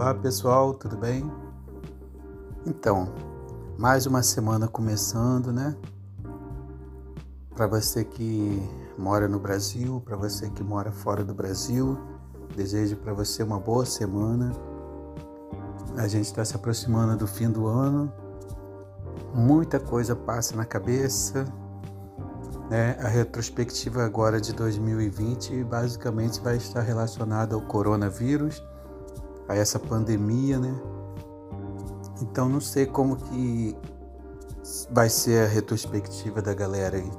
Olá pessoal, tudo bem? Então, mais uma semana começando, né? Para você que mora no Brasil, para você que mora fora do Brasil, desejo para você uma boa semana. A gente está se aproximando do fim do ano, muita coisa passa na cabeça, né? A retrospectiva agora de 2020 basicamente vai estar relacionada ao coronavírus, a essa pandemia, né? Então não sei como que vai ser a retrospectiva da galera aí.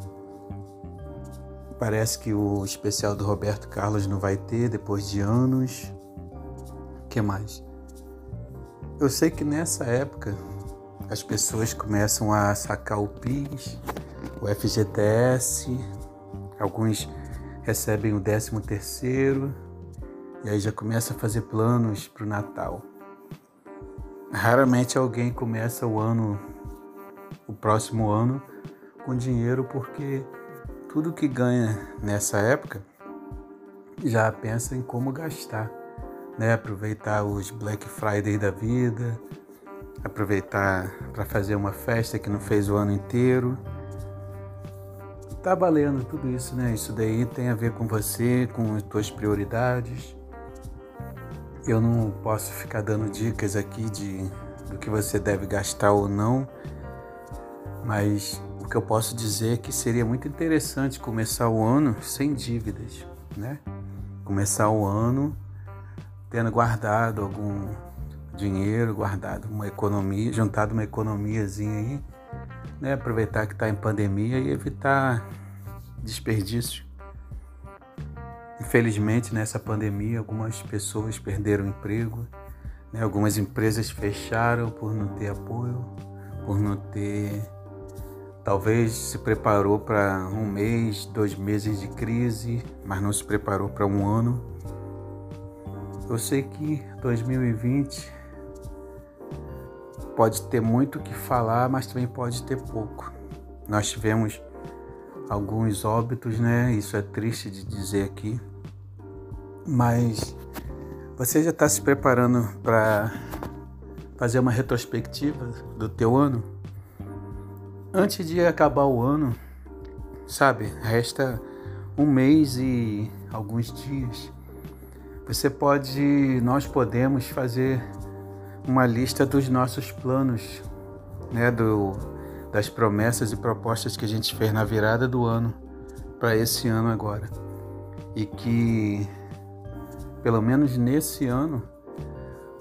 Parece que o especial do Roberto Carlos não vai ter depois de anos. Que mais? Eu sei que nessa época as pessoas começam a sacar o PIS, o FGTS, alguns recebem o 13 terceiro e aí já começa a fazer planos para o Natal. Raramente alguém começa o ano, o próximo ano, com dinheiro porque tudo que ganha nessa época já pensa em como gastar, né? Aproveitar os Black Friday da vida, aproveitar para fazer uma festa que não fez o ano inteiro tá valendo tudo isso, né? Isso daí tem a ver com você, com as tuas prioridades. Eu não posso ficar dando dicas aqui de do que você deve gastar ou não, mas o que eu posso dizer é que seria muito interessante começar o ano sem dívidas, né? Começar o ano tendo guardado algum dinheiro, guardado uma economia, juntado uma economiazinha aí né, aproveitar que está em pandemia e evitar desperdício. Infelizmente, nessa pandemia, algumas pessoas perderam emprego, né, algumas empresas fecharam por não ter apoio, por não ter. Talvez se preparou para um mês, dois meses de crise, mas não se preparou para um ano. Eu sei que 2020 pode ter muito o que falar, mas também pode ter pouco. Nós tivemos alguns óbitos, né? Isso é triste de dizer aqui. Mas você já está se preparando para fazer uma retrospectiva do teu ano? Antes de acabar o ano, sabe? Resta um mês e alguns dias. Você pode, nós podemos fazer uma lista dos nossos planos, né, do, das promessas e propostas que a gente fez na virada do ano para esse ano agora. E que, pelo menos nesse ano,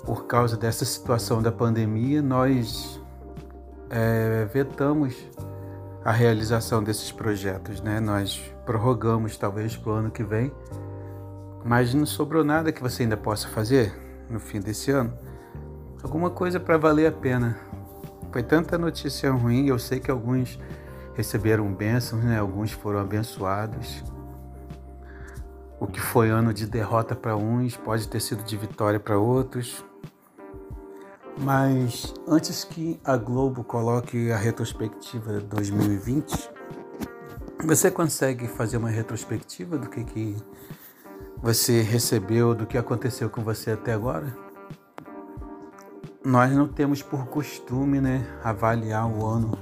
por causa dessa situação da pandemia, nós é, vetamos a realização desses projetos, né? Nós prorrogamos talvez para o ano que vem, mas não sobrou nada que você ainda possa fazer no fim desse ano alguma coisa para valer a pena. Foi tanta notícia ruim, eu sei que alguns receberam bênçãos, né? alguns foram abençoados. O que foi ano de derrota para uns pode ter sido de vitória para outros. Mas antes que a Globo coloque a retrospectiva 2020, você consegue fazer uma retrospectiva do que, que você recebeu, do que aconteceu com você até agora? nós não temos por costume, né, avaliar o ano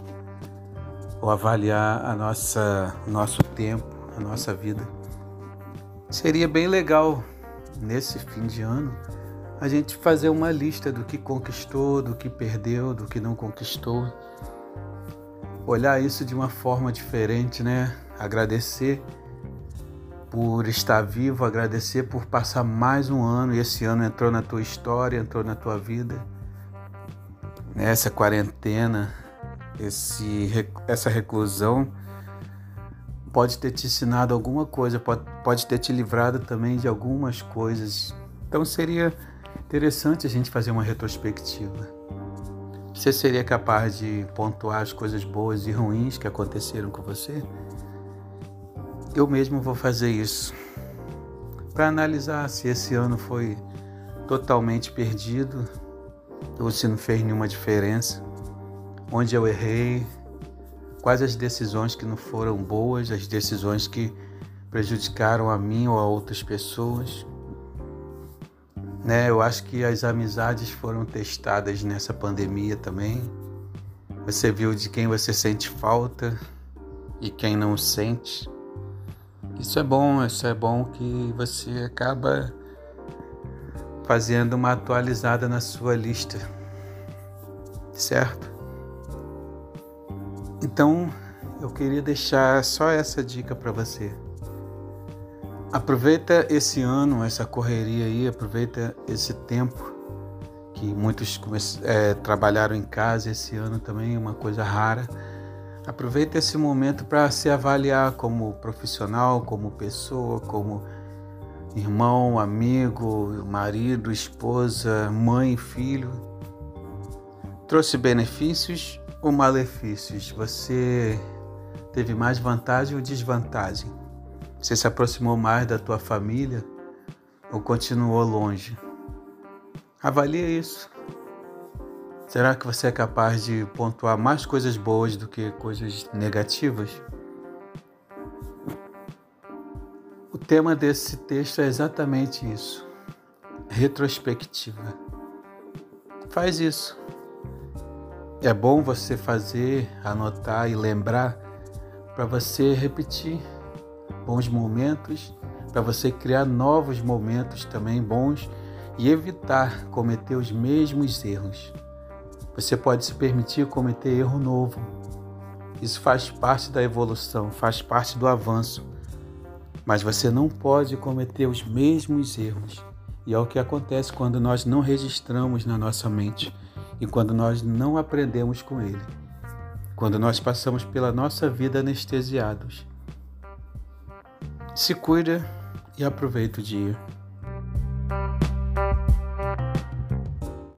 ou avaliar a nossa nosso tempo, a nossa vida. Seria bem legal nesse fim de ano a gente fazer uma lista do que conquistou, do que perdeu, do que não conquistou. Olhar isso de uma forma diferente, né? Agradecer por estar vivo, agradecer por passar mais um ano e esse ano entrou na tua história, entrou na tua vida essa quarentena, esse, essa reclusão pode ter te ensinado alguma coisa, pode, pode ter te livrado também de algumas coisas. Então seria interessante a gente fazer uma retrospectiva. Você seria capaz de pontuar as coisas boas e ruins que aconteceram com você? Eu mesmo vou fazer isso para analisar se esse ano foi totalmente perdido ou se não fez nenhuma diferença, onde eu errei, quais as decisões que não foram boas, as decisões que prejudicaram a mim ou a outras pessoas. Né? Eu acho que as amizades foram testadas nessa pandemia também. Você viu de quem você sente falta e quem não sente. Isso é bom, isso é bom que você acaba fazendo uma atualizada na sua lista. Certo? Então, eu queria deixar só essa dica para você. Aproveita esse ano, essa correria aí, aproveita esse tempo que muitos é, trabalharam em casa esse ano também, uma coisa rara. Aproveita esse momento para se avaliar como profissional, como pessoa, como irmão, amigo, marido, esposa, mãe, filho. Trouxe benefícios ou malefícios? Você teve mais vantagem ou desvantagem? Você se aproximou mais da tua família ou continuou longe? Avalie isso. Será que você é capaz de pontuar mais coisas boas do que coisas negativas? O tema desse texto é exatamente isso. Retrospectiva. Faz isso. É bom você fazer, anotar e lembrar para você repetir bons momentos, para você criar novos momentos também bons e evitar cometer os mesmos erros. Você pode se permitir cometer erro novo. Isso faz parte da evolução, faz parte do avanço. Mas você não pode cometer os mesmos erros. E é o que acontece quando nós não registramos na nossa mente e quando nós não aprendemos com ele. Quando nós passamos pela nossa vida anestesiados. Se cuida e aproveita o dia.